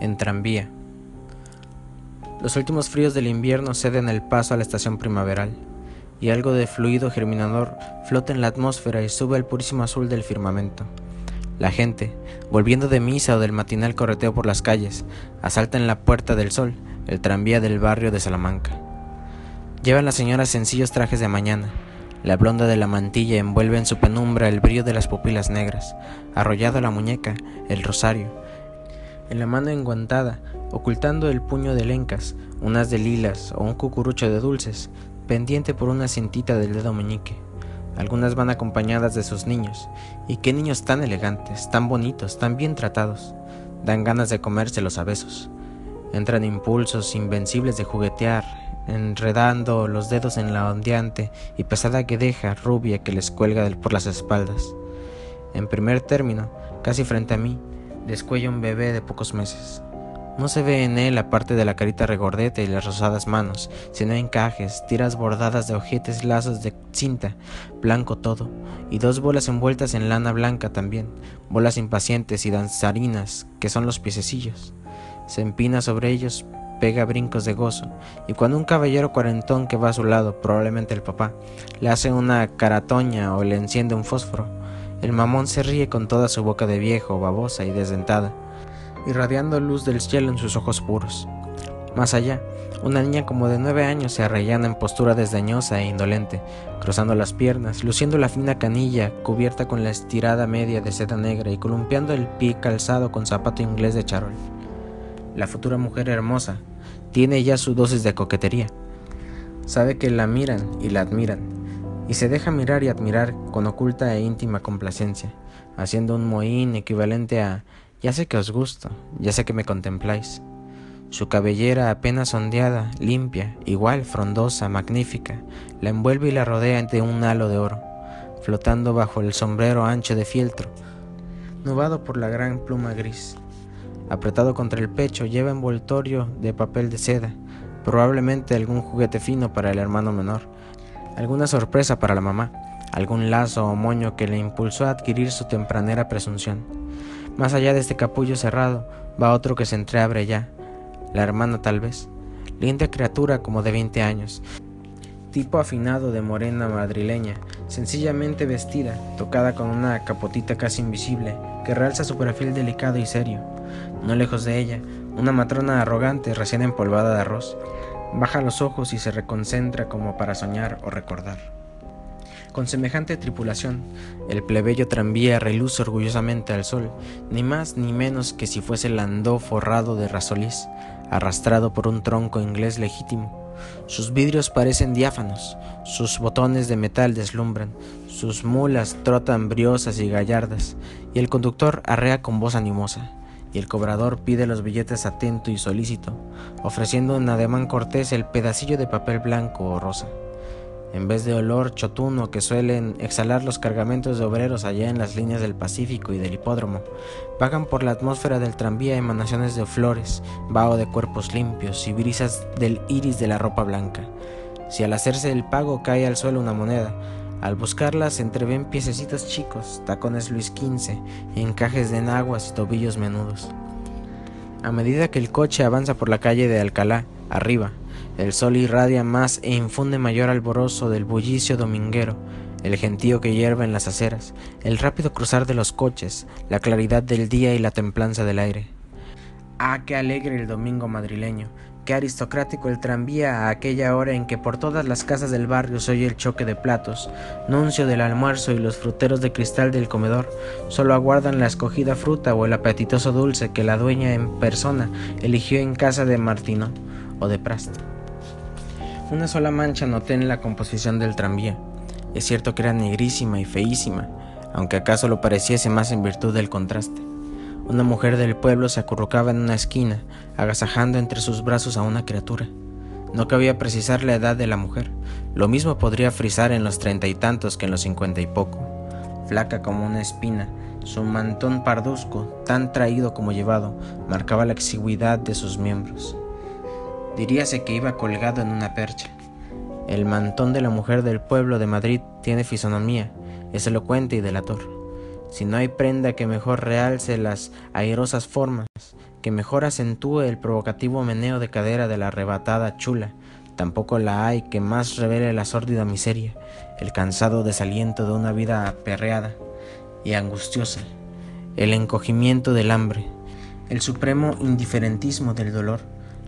en tranvía. Los últimos fríos del invierno ceden el paso a la estación primaveral, y algo de fluido germinador flota en la atmósfera y sube al purísimo azul del firmamento. La gente, volviendo de misa o del matinal correteo por las calles, asalta en la Puerta del Sol, el tranvía del barrio de Salamanca. Llevan las señoras sencillos trajes de mañana, la blonda de la mantilla envuelve en su penumbra el brillo de las pupilas negras, arrollado la muñeca, el rosario. En la mano enguantada, ocultando el puño de lencas, unas de lilas o un cucurucho de dulces, pendiente por una cintita del dedo meñique. Algunas van acompañadas de sus niños. Y qué niños tan elegantes, tan bonitos, tan bien tratados. Dan ganas de comérselos a besos. Entran impulsos invencibles de juguetear, enredando los dedos en la ondeante y pesada guedeja rubia que les cuelga por las espaldas. En primer término, casi frente a mí, descuella un bebé de pocos meses. No se ve en él, aparte de la carita regordeta y las rosadas manos, sino encajes, tiras bordadas de ojetes, lazos de cinta, blanco todo, y dos bolas envueltas en lana blanca también, bolas impacientes y danzarinas, que son los piececillos. Se empina sobre ellos, pega brincos de gozo, y cuando un caballero cuarentón que va a su lado, probablemente el papá, le hace una caratoña o le enciende un fósforo, el mamón se ríe con toda su boca de viejo, babosa y desdentada, irradiando luz del cielo en sus ojos puros. Más allá, una niña como de nueve años se arrellana en postura desdeñosa e indolente, cruzando las piernas, luciendo la fina canilla cubierta con la estirada media de seda negra y columpiando el pie calzado con zapato inglés de charol. La futura mujer hermosa, tiene ya su dosis de coquetería. Sabe que la miran y la admiran, y se deja mirar y admirar con oculta e íntima complacencia, haciendo un mohín equivalente a ya sé que os gusto, ya sé que me contempláis. Su cabellera apenas ondeada, limpia, igual, frondosa, magnífica, la envuelve y la rodea de un halo de oro, flotando bajo el sombrero ancho de fieltro, nubado por la gran pluma gris. Apretado contra el pecho lleva envoltorio de papel de seda, probablemente algún juguete fino para el hermano menor, alguna sorpresa para la mamá, algún lazo o moño que le impulsó a adquirir su tempranera presunción. Más allá de este capullo cerrado va otro que se entreabre ya, la hermana tal vez, linda criatura como de 20 años, tipo afinado de morena madrileña, sencillamente vestida, tocada con una capotita casi invisible que realza su perfil delicado y serio. No lejos de ella, una matrona arrogante recién empolvada de arroz. Baja los ojos y se reconcentra como para soñar o recordar. Con semejante tripulación, el plebeyo tranvía reluce orgullosamente al sol, ni más ni menos que si fuese landó forrado de rasolís, arrastrado por un tronco inglés legítimo sus vidrios parecen diáfanos, sus botones de metal deslumbran, sus mulas trotan briosas y gallardas, y el conductor arrea con voz animosa, y el cobrador pide los billetes atento y solícito, ofreciendo en ademán cortés el pedacillo de papel blanco o rosa en vez de olor chotuno que suelen exhalar los cargamentos de obreros allá en las líneas del Pacífico y del hipódromo, vagan por la atmósfera del tranvía emanaciones de flores, vaho de cuerpos limpios y brisas del iris de la ropa blanca. Si al hacerse el pago cae al suelo una moneda, al buscarla se entreven piececitos chicos, tacones Luis XV, encajes de enaguas y tobillos menudos. A medida que el coche avanza por la calle de Alcalá, arriba, el sol irradia más e infunde mayor alborozo del bullicio dominguero, el gentío que hierve en las aceras, el rápido cruzar de los coches, la claridad del día y la templanza del aire. Ah, qué alegre el domingo madrileño, qué aristocrático el tranvía a aquella hora en que por todas las casas del barrio se oye el choque de platos, nuncio del almuerzo y los fruteros de cristal del comedor solo aguardan la escogida fruta o el apetitoso dulce que la dueña en persona eligió en casa de Martino o de Prast. Una sola mancha noté en la composición del tranvía. Es cierto que era negrísima y feísima, aunque acaso lo pareciese más en virtud del contraste. Una mujer del pueblo se acurrucaba en una esquina, agasajando entre sus brazos a una criatura. No cabía precisar la edad de la mujer. Lo mismo podría frisar en los treinta y tantos que en los cincuenta y poco. Flaca como una espina, su mantón parduzco, tan traído como llevado, marcaba la exigüidad de sus miembros. Diríase que iba colgado en una percha. El mantón de la mujer del pueblo de Madrid tiene fisonomía, es elocuente y delator. Si no hay prenda que mejor realce las airosas formas, que mejor acentúe el provocativo meneo de cadera de la arrebatada chula. Tampoco la hay que más revele la sórdida miseria, el cansado desaliento de una vida aperreada y angustiosa, el encogimiento del hambre, el supremo indiferentismo del dolor,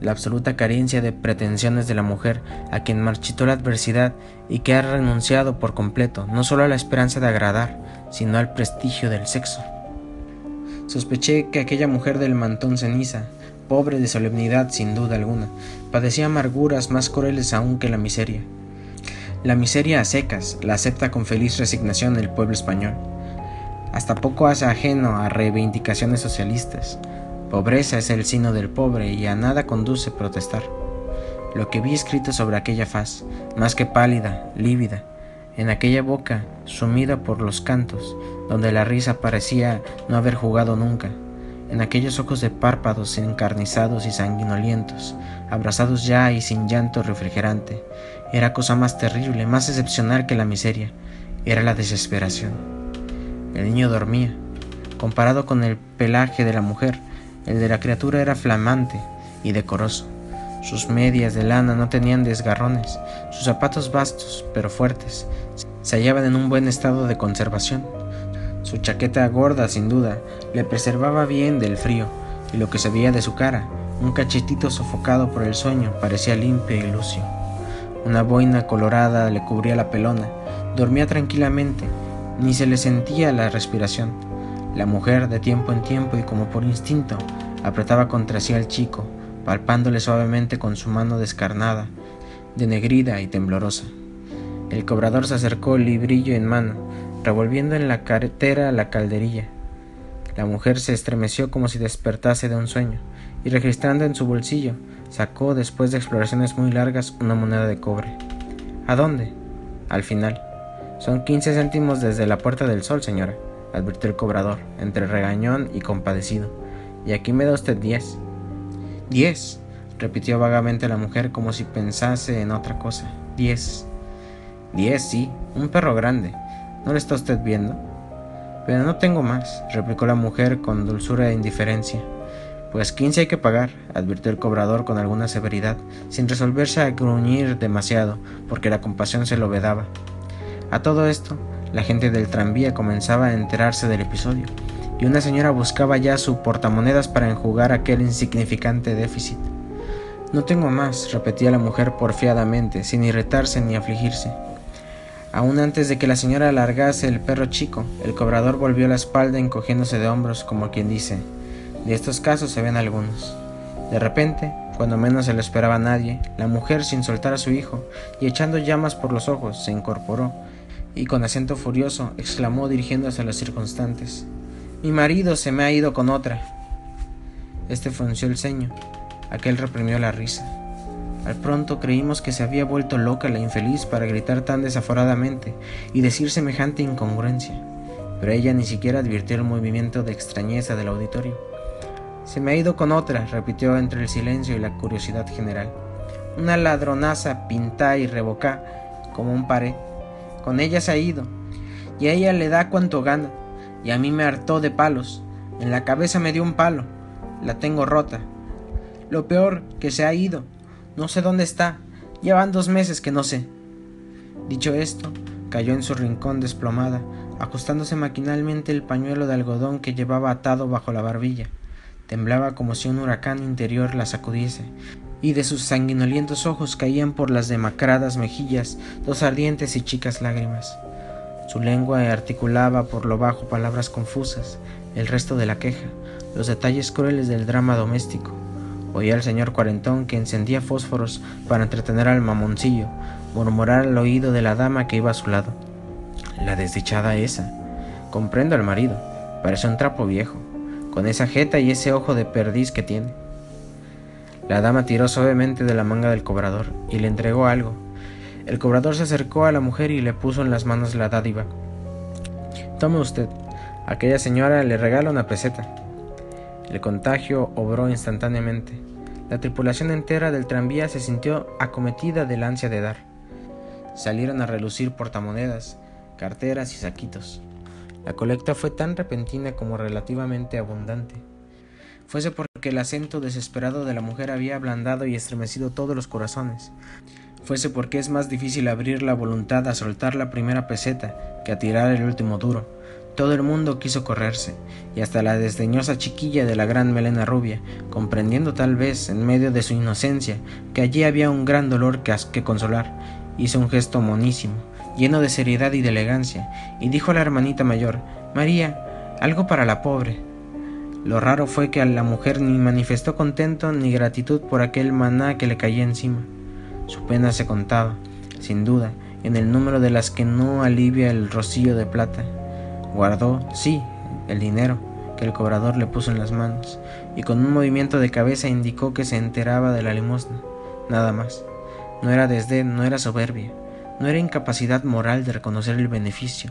la absoluta carencia de pretensiones de la mujer a quien marchitó la adversidad y que ha renunciado por completo no solo a la esperanza de agradar, sino al prestigio del sexo. Sospeché que aquella mujer del mantón ceniza, pobre de solemnidad sin duda alguna, padecía amarguras más crueles aún que la miseria. La miseria a secas la acepta con feliz resignación el pueblo español. Hasta poco hace ajeno a reivindicaciones socialistas. Pobreza es el sino del pobre y a nada conduce protestar. Lo que vi escrito sobre aquella faz, más que pálida, lívida, en aquella boca sumida por los cantos, donde la risa parecía no haber jugado nunca, en aquellos ojos de párpados encarnizados y sanguinolientos, abrazados ya y sin llanto refrigerante, era cosa más terrible, más excepcional que la miseria, era la desesperación. El niño dormía. Comparado con el pelaje de la mujer, el de la criatura era flamante y decoroso. Sus medias de lana no tenían desgarrones, sus zapatos vastos pero fuertes se hallaban en un buen estado de conservación. Su chaqueta gorda, sin duda, le preservaba bien del frío, y lo que se veía de su cara, un cachetito sofocado por el sueño, parecía limpio y lucio. Una boina colorada le cubría la pelona, dormía tranquilamente, ni se le sentía la respiración. La mujer, de tiempo en tiempo y como por instinto, apretaba contra sí al chico, palpándole suavemente con su mano descarnada, denegrida y temblorosa. El cobrador se acercó librillo en mano, revolviendo en la carretera la calderilla. La mujer se estremeció como si despertase de un sueño, y registrando en su bolsillo, sacó, después de exploraciones muy largas, una moneda de cobre. ¿A dónde? Al final. Son quince céntimos desde la Puerta del Sol, señora, advirtió el cobrador, entre regañón y compadecido. Y aquí me da usted diez. Diez, repitió vagamente la mujer como si pensase en otra cosa. Diez. Diez, sí, un perro grande. ¿No lo está usted viendo? Pero no tengo más, replicó la mujer con dulzura e indiferencia. Pues quince hay que pagar, advirtió el cobrador con alguna severidad, sin resolverse a gruñir demasiado, porque la compasión se lo vedaba. A todo esto, la gente del tranvía comenzaba a enterarse del episodio, y una señora buscaba ya su portamonedas para enjugar aquel insignificante déficit. No tengo más, repetía la mujer porfiadamente, sin irritarse ni afligirse. Aún antes de que la señora alargase el perro chico, el cobrador volvió la espalda encogiéndose de hombros como quien dice, de estos casos se ven algunos. De repente, cuando menos se lo esperaba nadie, la mujer, sin soltar a su hijo y echando llamas por los ojos, se incorporó y con acento furioso exclamó dirigiéndose a los circunstantes, Mi marido se me ha ido con otra. Este frunció el ceño, aquel reprimió la risa. Al pronto creímos que se había vuelto loca la infeliz para gritar tan desaforadamente y decir semejante incongruencia, pero ella ni siquiera advirtió el movimiento de extrañeza del auditorio. Se me ha ido con otra, repitió entre el silencio y la curiosidad general. Una ladronaza pinta y revoca como un paré. Con ella se ha ido, y a ella le da cuanto gana, y a mí me hartó de palos. En la cabeza me dio un palo, la tengo rota. Lo peor, que se ha ido, no sé dónde está. Llevan dos meses que no sé. Dicho esto, cayó en su rincón desplomada, ajustándose maquinalmente el pañuelo de algodón que llevaba atado bajo la barbilla. Temblaba como si un huracán interior la sacudiese, y de sus sanguinolientos ojos caían por las demacradas mejillas dos ardientes y chicas lágrimas. Su lengua articulaba por lo bajo palabras confusas, el resto de la queja, los detalles crueles del drama doméstico. Oía al señor cuarentón que encendía fósforos para entretener al mamoncillo, murmurar al oído de la dama que iba a su lado. La desdichada esa. Comprendo al marido. Parece un trapo viejo, con esa jeta y ese ojo de perdiz que tiene. La dama tiró suavemente de la manga del cobrador y le entregó algo. El cobrador se acercó a la mujer y le puso en las manos la dádiva. Tome usted. Aquella señora le regala una peseta. El contagio obró instantáneamente. La tripulación entera del tranvía se sintió acometida del ansia de dar. Salieron a relucir portamonedas, carteras y saquitos. La colecta fue tan repentina como relativamente abundante. Fuese porque el acento desesperado de la mujer había ablandado y estremecido todos los corazones, fuese porque es más difícil abrir la voluntad a soltar la primera peseta que a tirar el último duro. Todo el mundo quiso correrse, y hasta la desdeñosa chiquilla de la gran melena rubia, comprendiendo tal vez, en medio de su inocencia, que allí había un gran dolor que, que consolar, hizo un gesto monísimo, lleno de seriedad y de elegancia, y dijo a la hermanita mayor, María, algo para la pobre. Lo raro fue que a la mujer ni manifestó contento ni gratitud por aquel maná que le caía encima. Su pena se contaba, sin duda, en el número de las que no alivia el rocío de plata. Guardó, sí, el dinero que el cobrador le puso en las manos, y con un movimiento de cabeza indicó que se enteraba de la limosna, nada más. No era desdén, no era soberbia, no era incapacidad moral de reconocer el beneficio,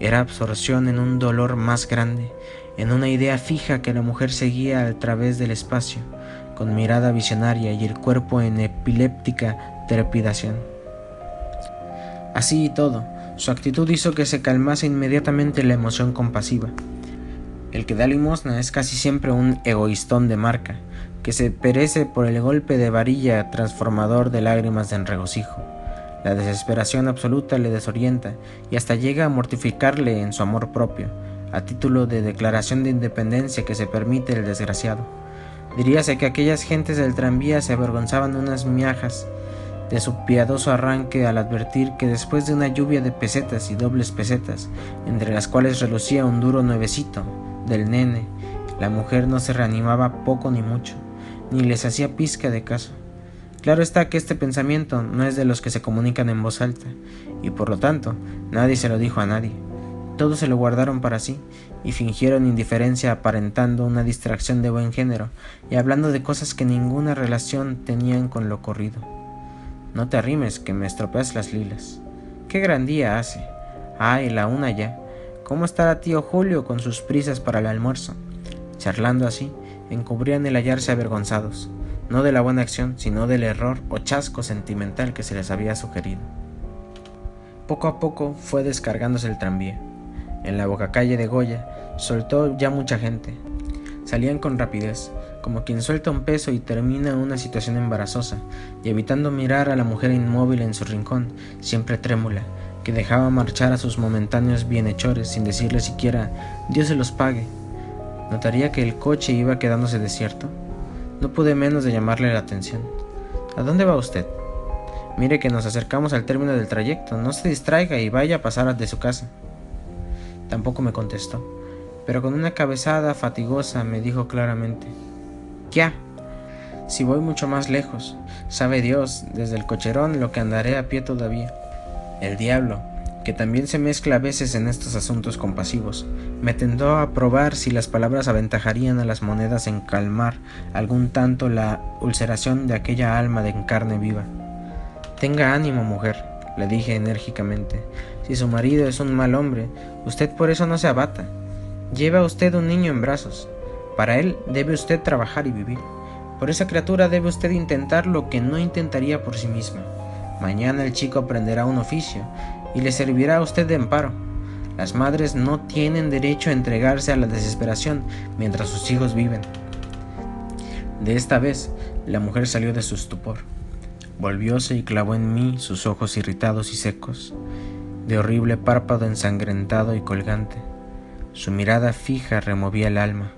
era absorción en un dolor más grande, en una idea fija que la mujer seguía a través del espacio, con mirada visionaria y el cuerpo en epiléptica trepidación. Así y todo, su actitud hizo que se calmase inmediatamente la emoción compasiva. El que da limosna es casi siempre un egoístón de marca, que se perece por el golpe de varilla transformador de lágrimas de regocijo. La desesperación absoluta le desorienta y hasta llega a mortificarle en su amor propio, a título de declaración de independencia que se permite el desgraciado. Diríase que aquellas gentes del tranvía se avergonzaban unas miajas de su piadoso arranque al advertir que después de una lluvia de pesetas y dobles pesetas, entre las cuales relucía un duro nuevecito del nene, la mujer no se reanimaba poco ni mucho, ni les hacía pizca de caso. Claro está que este pensamiento no es de los que se comunican en voz alta, y por lo tanto nadie se lo dijo a nadie. Todos se lo guardaron para sí y fingieron indiferencia aparentando una distracción de buen género y hablando de cosas que ninguna relación tenían con lo ocurrido. No te arrimes, que me estropeas las lilas. Qué gran día hace. Ay, la una ya. ¿Cómo estará tío Julio con sus prisas para el almuerzo? Charlando así, encubrían el hallarse avergonzados, no de la buena acción, sino del error o chasco sentimental que se les había sugerido. Poco a poco fue descargándose el tranvía en la bocacalle de Goya, soltó ya mucha gente. Salían con rapidez, como quien suelta un peso y termina una situación embarazosa, y evitando mirar a la mujer inmóvil en su rincón, siempre trémula, que dejaba marchar a sus momentáneos bienhechores sin decirle siquiera Dios se los pague. ¿Notaría que el coche iba quedándose desierto? No pude menos de llamarle la atención. ¿A dónde va usted? Mire que nos acercamos al término del trayecto, no se distraiga y vaya a pasar de su casa. Tampoco me contestó, pero con una cabezada fatigosa me dijo claramente, Ya, si voy mucho más lejos, sabe Dios desde el cocherón lo que andaré a pie todavía. El diablo, que también se mezcla a veces en estos asuntos compasivos, me tentó a probar si las palabras aventajarían a las monedas en calmar algún tanto la ulceración de aquella alma de carne viva. Tenga ánimo, mujer, le dije enérgicamente. Si su marido es un mal hombre, usted por eso no se abata. Lleva usted un niño en brazos. Para él debe usted trabajar y vivir. Por esa criatura debe usted intentar lo que no intentaría por sí misma. Mañana el chico aprenderá un oficio y le servirá a usted de amparo. Las madres no tienen derecho a entregarse a la desesperación mientras sus hijos viven. De esta vez, la mujer salió de su estupor. Volvióse y clavó en mí sus ojos irritados y secos de horrible párpado ensangrentado y colgante. Su mirada fija removía el alma.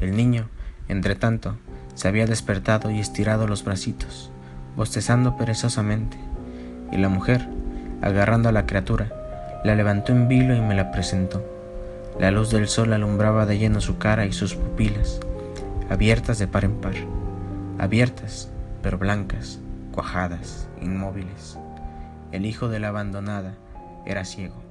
El niño, entre tanto, se había despertado y estirado los bracitos, bostezando perezosamente, y la mujer, agarrando a la criatura, la levantó en vilo y me la presentó. La luz del sol alumbraba de lleno su cara y sus pupilas, abiertas de par en par, abiertas, pero blancas, cuajadas, inmóviles. El hijo de la abandonada, era ciego.